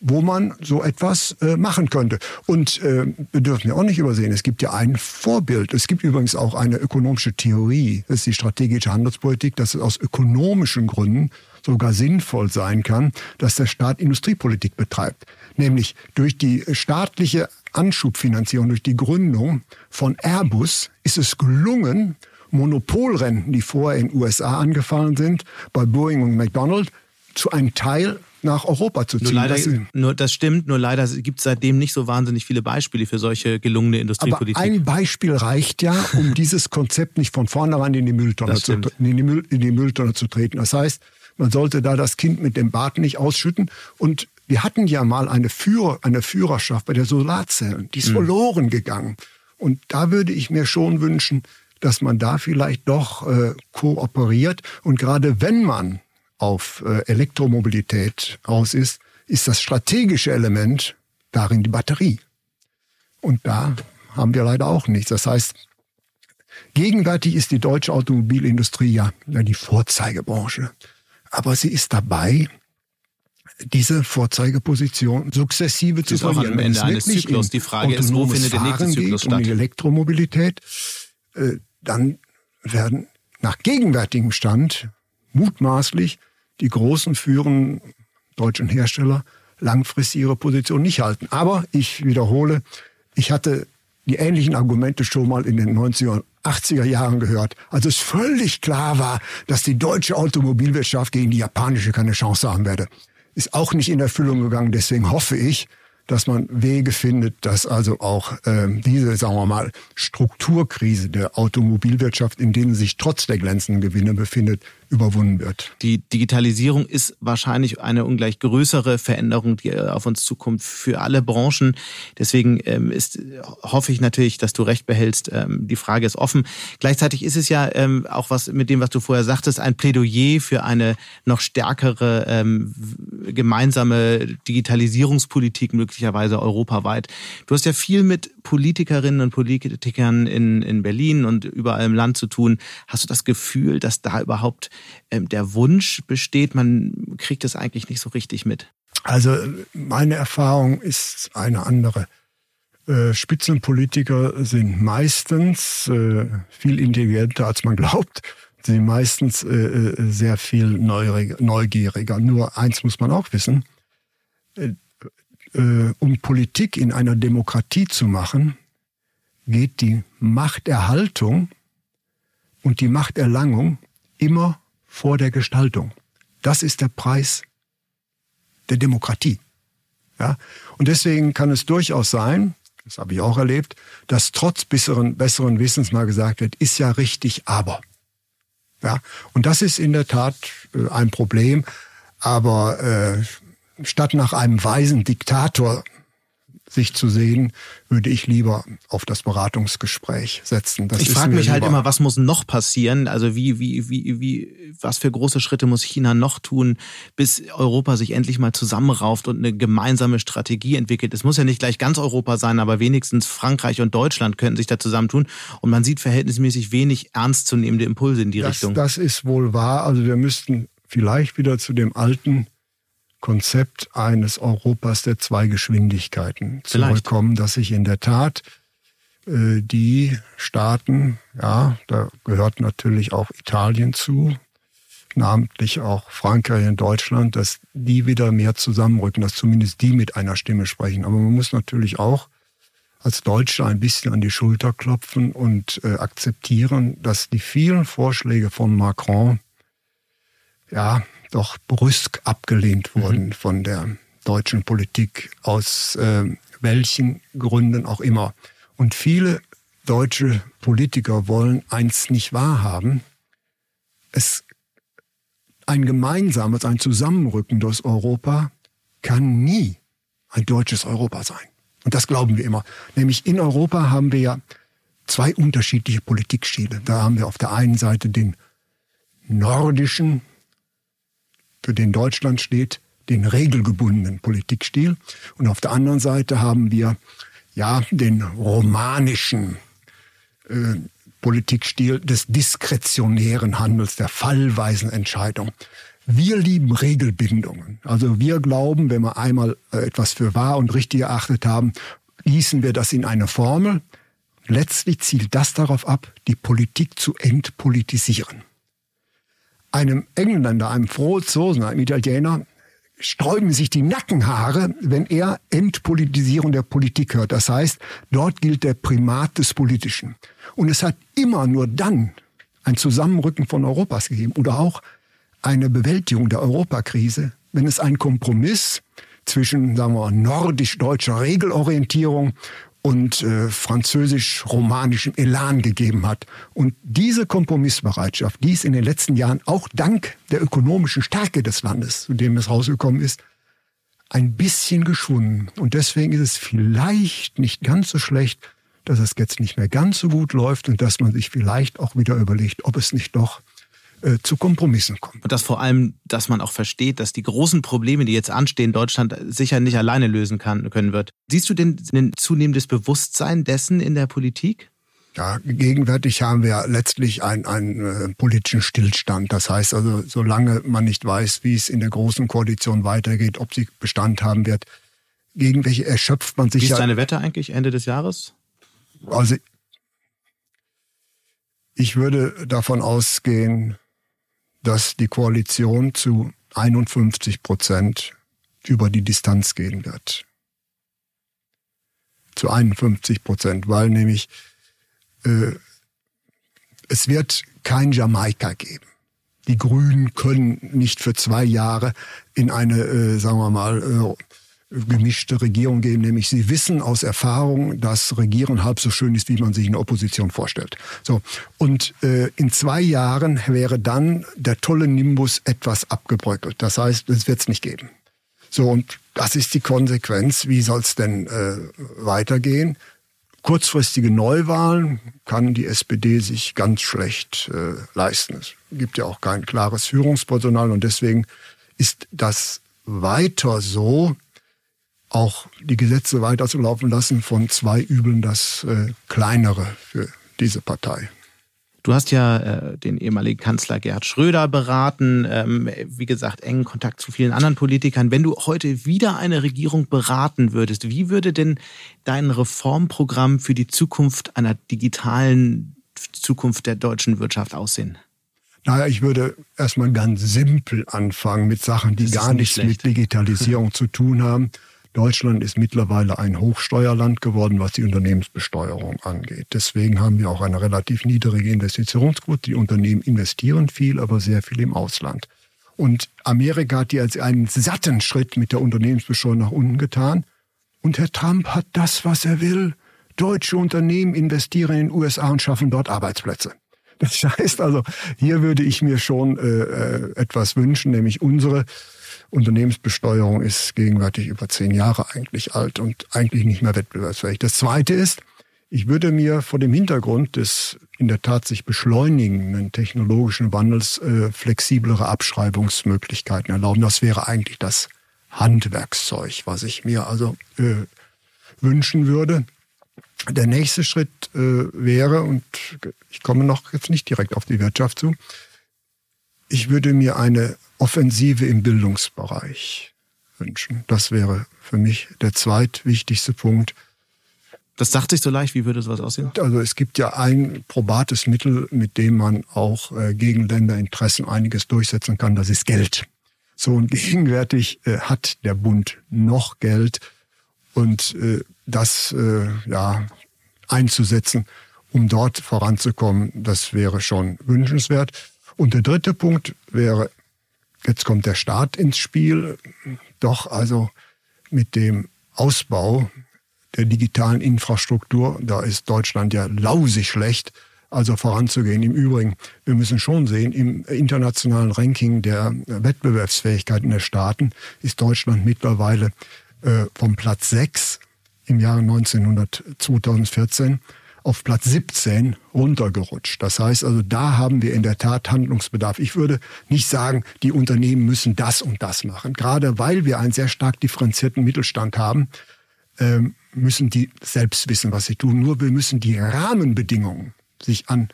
wo man so etwas äh, machen könnte. Und äh, wir dürfen ja auch nicht übersehen, es gibt ja ein Vorbild. Es gibt übrigens auch eine ökonomische Theorie, das ist die strategische Handelspolitik, dass es aus ökonomischen Gründen sogar sinnvoll sein kann, dass der Staat Industriepolitik betreibt. Nämlich durch die staatliche Anschubfinanzierung, durch die Gründung von Airbus ist es gelungen, Monopolrenten, die vorher in den USA angefallen sind, bei Boeing und McDonald, zu einem Teil nach Europa zu ziehen. Nur leider, das, nur, das stimmt, nur leider gibt es seitdem nicht so wahnsinnig viele Beispiele für solche gelungene Industriepolitik. Aber ein Beispiel reicht ja, um dieses Konzept nicht von vornherein in die Mülltonne, zu, in die, Müll, in die Mülltonne zu treten. Das heißt, man sollte da das Kind mit dem Bad nicht ausschütten. Und wir hatten ja mal eine, Führer, eine Führerschaft bei der Solarzellen. Die ist mhm. verloren gegangen. Und da würde ich mir schon wünschen, dass man da vielleicht doch äh, kooperiert. Und gerade wenn man auf äh, Elektromobilität aus ist, ist das strategische Element darin die Batterie. Und da haben wir leider auch nichts. Das heißt, gegenwärtig ist die deutsche Automobilindustrie ja die Vorzeigebranche. Aber sie ist dabei, diese Vorzeigeposition sukzessive zu verlieren. Am Ende eines Zyklus. Die Frage ist, wo findet der nächste Zyklus statt? Um die Elektromobilität, äh, dann werden nach gegenwärtigem Stand mutmaßlich die großen führenden deutschen Hersteller langfristig ihre Position nicht halten. Aber ich wiederhole, ich hatte die ähnlichen Argumente schon mal in den 90er 80er Jahren gehört, als es völlig klar war, dass die deutsche Automobilwirtschaft gegen die japanische keine Chance haben werde. Ist auch nicht in Erfüllung gegangen. Deswegen hoffe ich, dass man Wege findet, dass also auch ähm, diese, sagen wir mal, Strukturkrise der Automobilwirtschaft, in denen sich trotz der glänzenden Gewinne befindet, überwunden wird. Die Digitalisierung ist wahrscheinlich eine ungleich größere Veränderung, die äh, auf uns zukommt für alle Branchen. Deswegen ähm, ist, hoffe ich natürlich, dass du recht behältst. Ähm, die Frage ist offen. Gleichzeitig ist es ja ähm, auch was mit dem, was du vorher sagtest, ein Plädoyer für eine noch stärkere gemeinsame Digitalisierungspolitik möglicherweise europaweit. Du hast ja viel mit Politikerinnen und Politikern in, in Berlin und überall im Land zu tun. Hast du das Gefühl, dass da überhaupt der Wunsch besteht? Man kriegt es eigentlich nicht so richtig mit. Also meine Erfahrung ist eine andere. Äh, Spitzenpolitiker sind meistens äh, viel intelligenter, als man [LAUGHS] glaubt. Sie sind meistens äh, äh sehr viel neugieriger. Nur eins muss man auch wissen. Äh, äh, um Politik in einer Demokratie zu machen, geht die Machterhaltung und die Machterlangung immer vor der Gestaltung. Das ist der Preis der Demokratie. Ja? Und deswegen kann es durchaus sein, das habe ich auch erlebt, dass trotz besseren, besseren Wissens mal gesagt wird, ist ja richtig, aber. Ja? Und das ist in der Tat äh, ein Problem. Aber äh, statt nach einem weisen Diktator sich zu sehen, würde ich lieber auf das Beratungsgespräch setzen. Das ich frage mich halt immer, was muss noch passieren? Also wie, wie, wie, wie, was für große Schritte muss China noch tun, bis Europa sich endlich mal zusammenrauft und eine gemeinsame Strategie entwickelt? Es muss ja nicht gleich ganz Europa sein, aber wenigstens Frankreich und Deutschland könnten sich da zusammentun. Und man sieht verhältnismäßig wenig ernstzunehmende Impulse in die das, Richtung. Das ist wohl wahr. Also wir müssten vielleicht wieder zu dem alten Konzept eines Europas der zwei Geschwindigkeiten zurückkommen, dass sich in der Tat äh, die Staaten, ja, da gehört natürlich auch Italien zu, namentlich auch Frankreich und Deutschland, dass die wieder mehr zusammenrücken, dass zumindest die mit einer Stimme sprechen. Aber man muss natürlich auch als Deutsche ein bisschen an die Schulter klopfen und äh, akzeptieren, dass die vielen Vorschläge von Macron ja doch brüsk abgelehnt mhm. wurden mhm. von der deutschen Politik aus äh, welchen Gründen auch immer. Und viele deutsche Politiker wollen eins nicht wahrhaben. Es ein gemeinsames, ein zusammenrückendes Europa kann nie ein deutsches Europa sein. Und das glauben wir immer. Nämlich in Europa haben wir ja zwei unterschiedliche Politikstile. Da haben wir auf der einen Seite den nordischen für den Deutschland steht, den regelgebundenen Politikstil. Und auf der anderen Seite haben wir ja den romanischen äh, Politikstil des diskretionären Handels, der fallweisen Entscheidung. Wir lieben Regelbindungen. Also wir glauben, wenn wir einmal äh, etwas für wahr und richtig erachtet haben, gießen wir das in eine Formel. Letztlich zielt das darauf ab, die Politik zu entpolitisieren einem Engländer, einem Franzosen, einem Italiener, sträuben sich die Nackenhaare, wenn er Entpolitisierung der Politik hört. Das heißt, dort gilt der Primat des Politischen. Und es hat immer nur dann ein Zusammenrücken von Europas gegeben oder auch eine Bewältigung der Europakrise, wenn es einen Kompromiss zwischen, sagen wir, nordisch-deutscher Regelorientierung und äh, französisch-romanischem Elan gegeben hat. Und diese Kompromissbereitschaft, die ist in den letzten Jahren auch dank der ökonomischen Stärke des Landes, zu dem es rausgekommen ist, ein bisschen geschwunden. Und deswegen ist es vielleicht nicht ganz so schlecht, dass es jetzt nicht mehr ganz so gut läuft und dass man sich vielleicht auch wieder überlegt, ob es nicht doch äh, zu Kompromissen kommen. Und das vor allem, dass man auch versteht, dass die großen Probleme, die jetzt anstehen, Deutschland sicher nicht alleine lösen kann, können wird. Siehst du denn ein zunehmendes Bewusstsein dessen in der Politik? Ja, gegenwärtig haben wir letztlich einen, einen äh, politischen Stillstand. Das heißt also, solange man nicht weiß, wie es in der großen Koalition weitergeht, ob sie Bestand haben wird, gegen welche erschöpft man sich. Wie ist ja, deine Wette eigentlich Ende des Jahres? Also ich würde davon ausgehen, dass die Koalition zu 51 Prozent über die Distanz gehen wird. Zu 51 Prozent, weil nämlich äh, es wird kein Jamaika geben. Die Grünen können nicht für zwei Jahre in eine, äh, sagen wir mal, äh, gemischte Regierung geben, nämlich sie wissen aus Erfahrung, dass Regieren halb so schön ist, wie man sich in der Opposition vorstellt. So und äh, in zwei Jahren wäre dann der tolle Nimbus etwas abgebröckelt. Das heißt, es wird es nicht geben. So und das ist die Konsequenz. Wie soll es denn äh, weitergehen? Kurzfristige Neuwahlen kann die SPD sich ganz schlecht äh, leisten. Es gibt ja auch kein klares Führungspersonal und deswegen ist das weiter so, auch die Gesetze weiterzulaufen lassen von zwei Übeln das äh, kleinere für diese Partei. Du hast ja äh, den ehemaligen Kanzler Gerhard Schröder beraten, ähm, wie gesagt, engen Kontakt zu vielen anderen Politikern. Wenn du heute wieder eine Regierung beraten würdest, wie würde denn dein Reformprogramm für die Zukunft einer digitalen Zukunft der deutschen Wirtschaft aussehen? Naja, ich würde erstmal ganz simpel anfangen mit Sachen, die gar nichts schlecht. mit Digitalisierung [LAUGHS] zu tun haben. Deutschland ist mittlerweile ein Hochsteuerland geworden, was die Unternehmensbesteuerung angeht. Deswegen haben wir auch eine relativ niedrige Investitionsquote. Die Unternehmen investieren viel, aber sehr viel im Ausland. Und Amerika hat jetzt einen satten Schritt mit der Unternehmensbesteuerung nach unten getan. Und Herr Trump hat das, was er will. Deutsche Unternehmen investieren in den USA und schaffen dort Arbeitsplätze. Das [LAUGHS] heißt also, hier würde ich mir schon äh, äh etwas wünschen, nämlich unsere Unternehmensbesteuerung ist gegenwärtig über zehn Jahre eigentlich alt und eigentlich nicht mehr wettbewerbsfähig. Das Zweite ist, ich würde mir vor dem Hintergrund des in der Tat sich beschleunigenden technologischen Wandels äh, flexiblere Abschreibungsmöglichkeiten erlauben. Das wäre eigentlich das Handwerkszeug, was ich mir also äh, wünschen würde. Der nächste Schritt äh, wäre, und ich komme noch jetzt nicht direkt auf die Wirtschaft zu, ich würde mir eine Offensive im Bildungsbereich wünschen. Das wäre für mich der zweitwichtigste Punkt. Das sagt sich so leicht, wie würde sowas aussehen? Also es gibt ja ein probates Mittel, mit dem man auch äh, gegen Länderinteressen einiges durchsetzen kann, das ist Geld. So und [LAUGHS] gegenwärtig äh, hat der Bund noch Geld und äh, das ja einzusetzen, um dort voranzukommen, das wäre schon wünschenswert. Und der dritte Punkt wäre, jetzt kommt der Staat ins Spiel, doch also mit dem Ausbau der digitalen Infrastruktur, da ist Deutschland ja lausig schlecht, also voranzugehen. Im Übrigen, wir müssen schon sehen, im internationalen Ranking der Wettbewerbsfähigkeiten der Staaten ist Deutschland mittlerweile äh, vom Platz 6 im Jahre 1900, 2014 auf Platz 17 runtergerutscht. Das heißt also, da haben wir in der Tat Handlungsbedarf. Ich würde nicht sagen, die Unternehmen müssen das und das machen. Gerade weil wir einen sehr stark differenzierten Mittelstand haben, ähm, müssen die selbst wissen, was sie tun. Nur wir müssen die Rahmenbedingungen sich an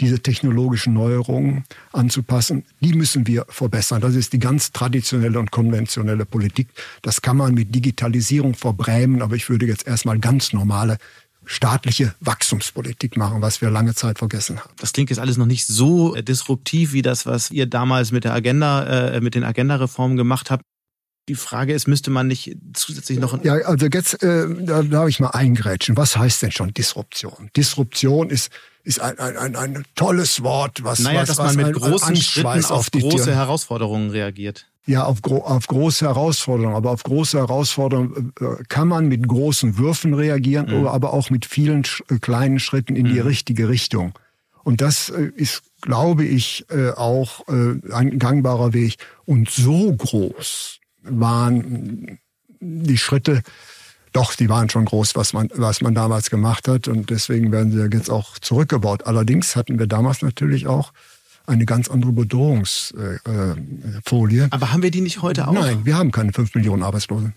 diese technologischen Neuerungen anzupassen, die müssen wir verbessern. Das ist die ganz traditionelle und konventionelle Politik. Das kann man mit Digitalisierung verbrämen, aber ich würde jetzt erstmal ganz normale staatliche Wachstumspolitik machen, was wir lange Zeit vergessen haben. Das klingt jetzt alles noch nicht so disruptiv wie das, was ihr damals mit der Agenda, äh, mit den Agenda-Reformen gemacht habt. Die Frage ist, müsste man nicht zusätzlich noch... Ja, also jetzt äh, da darf ich mal eingrätschen. Was heißt denn schon Disruption? Disruption ist ist ein, ein, ein, ein tolles Wort, was naja, was, dass man mit großen Schritten auf, auf große Tiere. Herausforderungen reagiert. Ja, auf, auf große Herausforderungen. Aber auf große Herausforderungen äh, kann man mit großen Würfen reagieren, mhm. aber auch mit vielen äh, kleinen Schritten in mhm. die richtige Richtung. Und das äh, ist, glaube ich, auch ein gangbarer Weg. Und so groß waren die Schritte, doch, die waren schon groß, was man, was man damals gemacht hat. Und deswegen werden sie jetzt auch zurückgebaut. Allerdings hatten wir damals natürlich auch eine ganz andere Bedrohungsfolie. Aber haben wir die nicht heute auch? Nein, wir haben keine 5 Millionen Arbeitslose.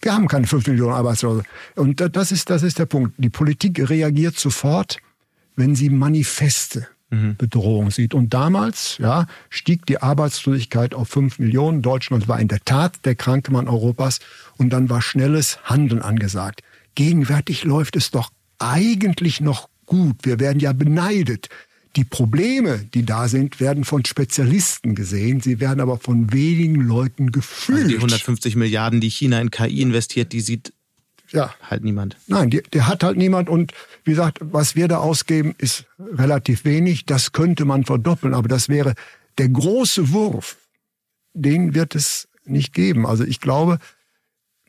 Wir haben keine 5 Millionen Arbeitslose. Und das ist, das ist der Punkt. Die Politik reagiert sofort, wenn sie manifeste mhm. Bedrohung sieht. Und damals ja, stieg die Arbeitslosigkeit auf 5 Millionen. Deutschland war in der Tat der kranke Mann Europas. Und dann war schnelles Handeln angesagt. Gegenwärtig läuft es doch eigentlich noch gut. Wir werden ja beneidet. Die Probleme, die da sind, werden von Spezialisten gesehen. Sie werden aber von wenigen Leuten gefühlt. Also die 150 Milliarden, die China in KI investiert, die sieht ja. halt niemand. Nein, die, der hat halt niemand. Und wie gesagt, was wir da ausgeben, ist relativ wenig. Das könnte man verdoppeln, aber das wäre der große Wurf. Den wird es nicht geben. Also ich glaube,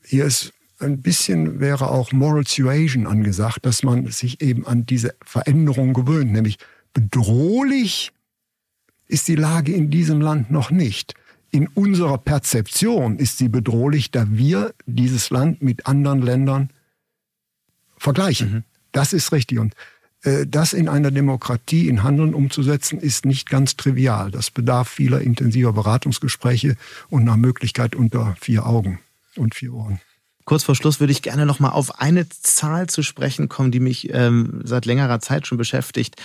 hier ist ein bisschen wäre auch Moral Suasion angesagt, dass man sich eben an diese Veränderung gewöhnt, nämlich bedrohlich ist die Lage in diesem Land noch nicht. In unserer Perzeption ist sie bedrohlich, da wir dieses Land mit anderen Ländern vergleichen. Mhm. Das ist richtig. Und äh, das in einer Demokratie in Handeln umzusetzen, ist nicht ganz trivial. Das bedarf vieler intensiver Beratungsgespräche und nach Möglichkeit unter vier Augen und vier Ohren. Kurz vor Schluss würde ich gerne noch mal auf eine Zahl zu sprechen kommen, die mich ähm, seit längerer Zeit schon beschäftigt.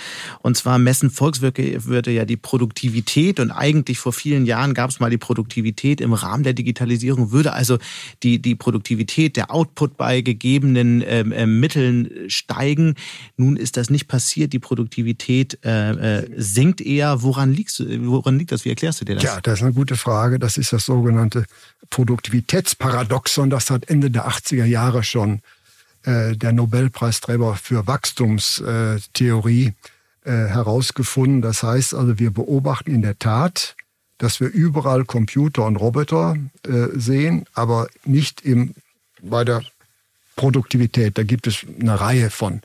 Und zwar messen Volkswirte ja die Produktivität. Und eigentlich vor vielen Jahren gab es mal die Produktivität im Rahmen der Digitalisierung. Würde also die, die Produktivität, der Output bei gegebenen ähm, äh, Mitteln steigen. Nun ist das nicht passiert. Die Produktivität äh, äh, sinkt eher. Woran, woran liegt das? Wie erklärst du dir das? Ja, das ist eine gute Frage. Das ist das sogenannte Produktivitätsparadoxon. Das hat Ende Ende der 80er Jahre schon äh, der Nobelpreisträger für Wachstumstheorie äh, herausgefunden. Das heißt also, wir beobachten in der Tat, dass wir überall Computer und Roboter äh, sehen, aber nicht im, bei der Produktivität. Da gibt es eine Reihe von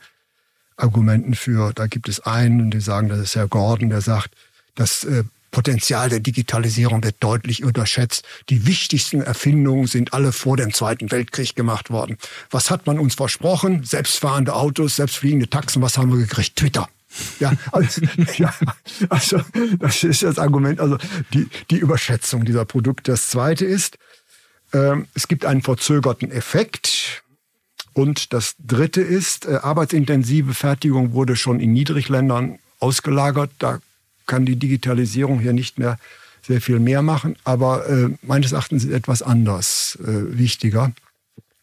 Argumenten für. Da gibt es einen, die sagen, das ist Herr Gordon, der sagt, dass äh, Potenzial der Digitalisierung wird deutlich unterschätzt. Die wichtigsten Erfindungen sind alle vor dem Zweiten Weltkrieg gemacht worden. Was hat man uns versprochen? Selbstfahrende Autos, selbstfliegende Taxen. Was haben wir gekriegt? Twitter. Ja, also, [LAUGHS] ja, also das ist das Argument, also die, die Überschätzung dieser Produkte. Das Zweite ist, ähm, es gibt einen verzögerten Effekt. Und das Dritte ist, äh, arbeitsintensive Fertigung wurde schon in Niedrigländern ausgelagert. Da kann die Digitalisierung hier nicht mehr sehr viel mehr machen. Aber äh, meines Erachtens ist etwas anders äh, wichtiger.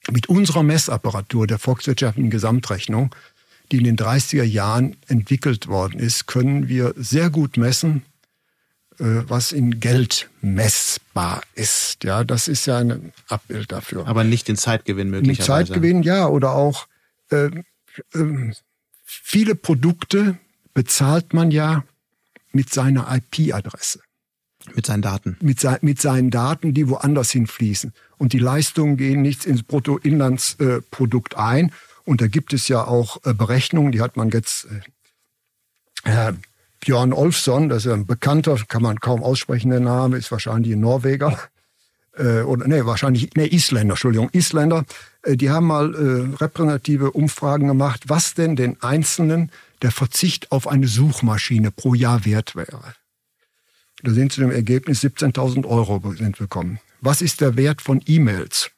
Mit unserer Messapparatur der volkswirtschaftlichen Gesamtrechnung, die in den 30er Jahren entwickelt worden ist, können wir sehr gut messen, äh, was in Geld messbar ist. Ja, das ist ja ein Abbild dafür. Aber nicht den Zeitgewinn möglicherweise. Den Zeitgewinn, ja, oder auch äh, äh, viele Produkte bezahlt man ja mit seiner IP-Adresse. Mit seinen Daten. Mit, se mit, seinen Daten, die woanders hinfließen. Und die Leistungen gehen nicht ins Bruttoinlandsprodukt ein. Und da gibt es ja auch äh, Berechnungen, die hat man jetzt, äh, Björn Olfsson, das ist ein bekannter, kann man kaum aussprechen, der Name, ist wahrscheinlich ein Norweger. Äh, oder nee, wahrscheinlich, nee, Isländer, Entschuldigung, Isländer. Äh, die haben mal äh, repräsentative Umfragen gemacht, was denn den Einzelnen der Verzicht auf eine Suchmaschine pro Jahr wert wäre. Da sind zu dem Ergebnis 17.000 Euro sind gekommen. Was ist der Wert von E-Mails?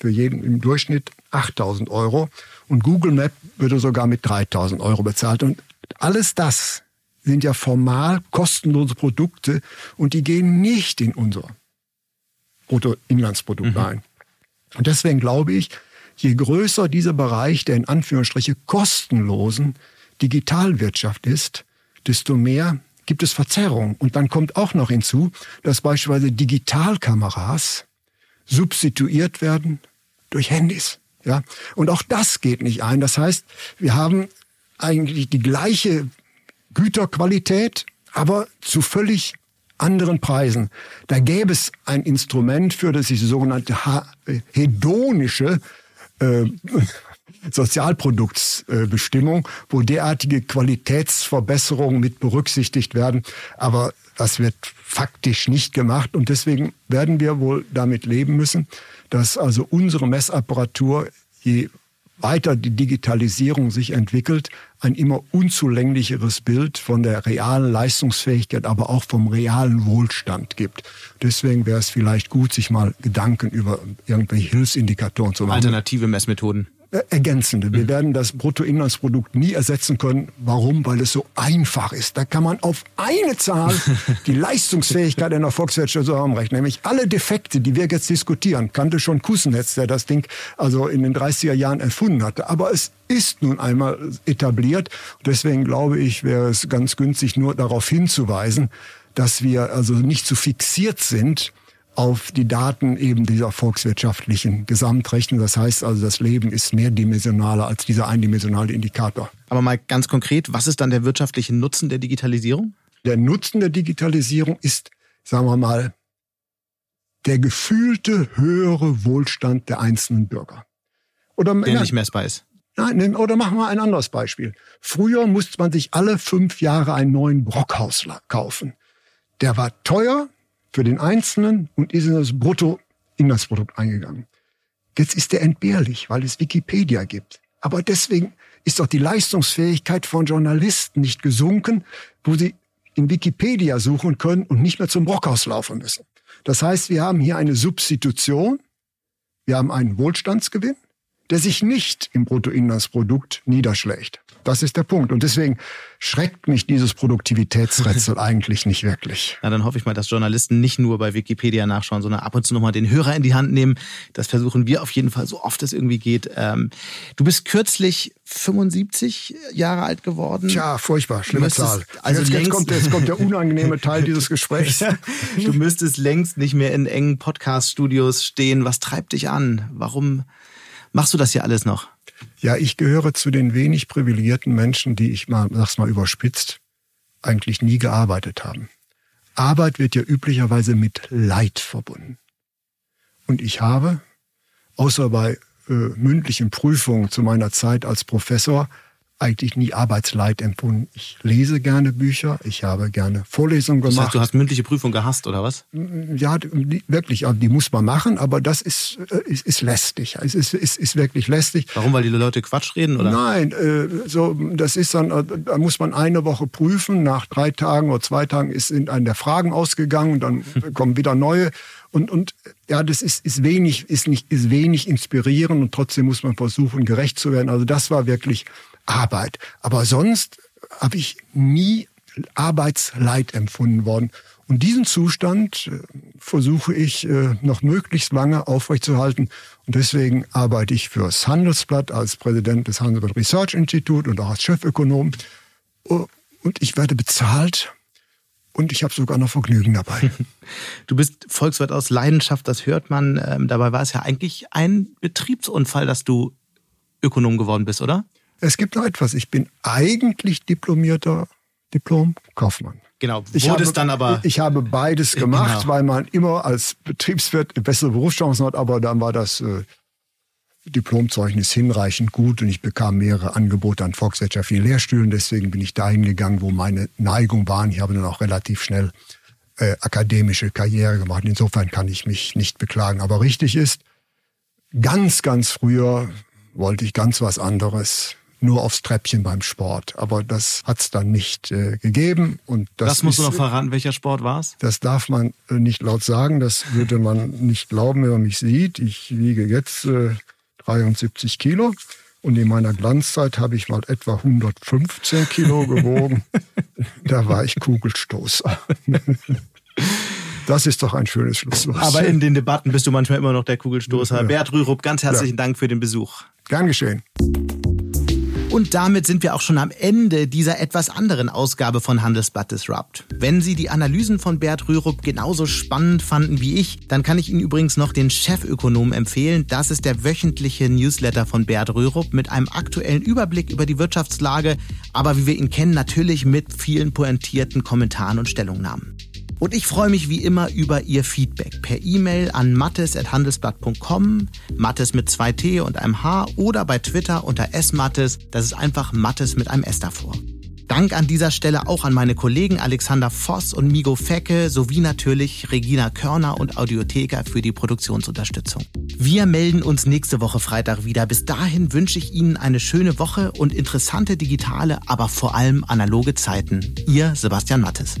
Für jeden im Durchschnitt 8.000 Euro. Und Google Map würde sogar mit 3.000 Euro bezahlt. Und alles das sind ja formal kostenlose Produkte und die gehen nicht in unser Bruttoinlandsprodukt mhm. ein. Und deswegen glaube ich, je größer dieser Bereich der in Anführungsstriche kostenlosen Digitalwirtschaft ist, desto mehr gibt es Verzerrungen. Und dann kommt auch noch hinzu, dass beispielsweise Digitalkameras substituiert werden durch Handys. Ja, und auch das geht nicht ein. Das heißt, wir haben eigentlich die gleiche Güterqualität, aber zu völlig anderen Preisen. Da gäbe es ein Instrument für, das die sogenannte hedonische äh, Sozialproduktsbestimmung, wo derartige Qualitätsverbesserungen mit berücksichtigt werden. Aber das wird faktisch nicht gemacht und deswegen werden wir wohl damit leben müssen, dass also unsere Messapparatur, je weiter die Digitalisierung sich entwickelt, ein immer unzulänglicheres Bild von der realen Leistungsfähigkeit, aber auch vom realen Wohlstand gibt. Deswegen wäre es vielleicht gut, sich mal Gedanken über irgendwelche Hilfsindikatoren zu machen. Alternative Messmethoden. Ergänzende. Wir werden das Bruttoinlandsprodukt nie ersetzen können. Warum? Weil es so einfach ist. Da kann man auf eine Zahl die Leistungsfähigkeit einer Volkswirtschaft zusammenrechnen. Nämlich alle Defekte, die wir jetzt diskutieren, kannte schon Kusenetz, der das Ding also in den 30er Jahren erfunden hatte. Aber es ist nun einmal etabliert. Deswegen glaube ich, wäre es ganz günstig, nur darauf hinzuweisen, dass wir also nicht zu so fixiert sind auf die Daten eben dieser volkswirtschaftlichen Gesamtrechnung. Das heißt also, das Leben ist mehrdimensionaler als dieser eindimensionale Indikator. Aber mal ganz konkret, was ist dann der wirtschaftliche Nutzen der Digitalisierung? Der Nutzen der Digitalisierung ist, sagen wir mal, der gefühlte höhere Wohlstand der einzelnen Bürger. Oder, der nicht messbar ist. Nein, oder machen wir ein anderes Beispiel. Früher musste man sich alle fünf Jahre einen neuen Brockhaus kaufen. Der war teuer, für den Einzelnen und ist in das Bruttoinlandsprodukt eingegangen. Jetzt ist der entbehrlich, weil es Wikipedia gibt. Aber deswegen ist doch die Leistungsfähigkeit von Journalisten nicht gesunken, wo sie in Wikipedia suchen können und nicht mehr zum Brockhaus laufen müssen. Das heißt, wir haben hier eine Substitution, wir haben einen Wohlstandsgewinn, der sich nicht im Bruttoinlandsprodukt niederschlägt. Das ist der Punkt. Und deswegen schreckt mich dieses Produktivitätsrätsel [LAUGHS] eigentlich nicht wirklich. Na, dann hoffe ich mal, dass Journalisten nicht nur bei Wikipedia nachschauen, sondern ab und zu nochmal den Hörer in die Hand nehmen. Das versuchen wir auf jeden Fall so oft es irgendwie geht. Ähm, du bist kürzlich 75 Jahre alt geworden. Tja, furchtbar, schlimme Zahl. Also jetzt, jetzt, kommt, jetzt kommt der unangenehme [LAUGHS] Teil dieses Gesprächs. du müsstest längst nicht mehr in engen Podcast-Studios stehen. Was treibt dich an? Warum machst du das hier alles noch? Ja, ich gehöre zu den wenig privilegierten Menschen, die ich mal, sag's mal überspitzt, eigentlich nie gearbeitet haben. Arbeit wird ja üblicherweise mit Leid verbunden. Und ich habe, außer bei äh, mündlichen Prüfungen zu meiner Zeit als Professor, eigentlich nie Arbeitsleid empfunden. Ich lese gerne Bücher, ich habe gerne Vorlesungen gemacht. Das heißt, du hast mündliche Prüfung gehasst, oder was? Ja, die, wirklich, also die muss man machen, aber das ist, äh, ist, ist lästig. Es ist, ist, ist wirklich lästig. Warum, weil die Leute Quatsch reden, oder? Nein, äh, so, das ist dann, äh, da muss man eine Woche prüfen, nach drei Tagen oder zwei Tagen ist in einer der Fragen ausgegangen, dann kommen wieder neue. Und, und ja, das ist, ist wenig, ist nicht, ist wenig inspirierend und trotzdem muss man versuchen, gerecht zu werden. Also das war wirklich Arbeit. Aber sonst habe ich nie Arbeitsleid empfunden worden. Und diesen Zustand äh, versuche ich äh, noch möglichst lange aufrechtzuerhalten. Und deswegen arbeite ich fürs Handelsblatt als Präsident des Handelsblatt Research Institute und auch als Chefökonom. Oh, und ich werde bezahlt und ich habe sogar noch Vergnügen dabei. [LAUGHS] Du bist Volkswirt aus Leidenschaft, das hört man. Ähm, dabei war es ja eigentlich ein Betriebsunfall, dass du Ökonom geworden bist, oder? Es gibt noch etwas. Ich bin eigentlich diplomierter Diplom-Kaufmann. Genau, ich habe, dann aber. Ich habe beides gemacht, genau. weil man immer als Betriebswirt bessere Berufschancen hat, aber dann war das äh, Diplomzeugnis hinreichend gut und ich bekam mehrere Angebote an volkswirtschaftlichen Lehrstühlen. Deswegen bin ich dahin gegangen, wo meine Neigung war. Ich habe dann auch relativ schnell äh, akademische Karriere gemacht. Insofern kann ich mich nicht beklagen. Aber richtig ist, ganz, ganz früher wollte ich ganz was anderes nur aufs Treppchen beim Sport. Aber das hat es dann nicht äh, gegeben. Und das, das musst ist, du noch verraten, welcher Sport war es? Das darf man äh, nicht laut sagen. Das würde man nicht glauben, wenn man mich sieht. Ich wiege jetzt äh, 73 Kilo. Und in meiner Glanzzeit habe ich mal etwa 115 Kilo [LAUGHS] gewogen. da war ich Kugelstoßer. Das ist doch ein schönes Schlusswort. Aber in den Debatten bist du manchmal immer noch der Kugelstoßer. Ja. Bert Rürup, ganz herzlichen ja. Dank für den Besuch. Gern geschehen. Und damit sind wir auch schon am Ende dieser etwas anderen Ausgabe von Handelsblatt Disrupt. Wenn Sie die Analysen von Bert Rürup genauso spannend fanden wie ich, dann kann ich Ihnen übrigens noch den Chefökonom empfehlen. Das ist der wöchentliche Newsletter von Bert Rürup mit einem aktuellen Überblick über die Wirtschaftslage, aber wie wir ihn kennen, natürlich mit vielen pointierten Kommentaren und Stellungnahmen. Und ich freue mich wie immer über Ihr Feedback per E-Mail an mattes.handelsblatt.com, Mattes mit zwei T und einem H oder bei Twitter unter smattes, das ist einfach Mattes mit einem S davor. Dank an dieser Stelle auch an meine Kollegen Alexander Voss und Migo Fecke sowie natürlich Regina Körner und Audiotheker für die Produktionsunterstützung. Wir melden uns nächste Woche Freitag wieder. Bis dahin wünsche ich Ihnen eine schöne Woche und interessante digitale, aber vor allem analoge Zeiten. Ihr Sebastian Mattes.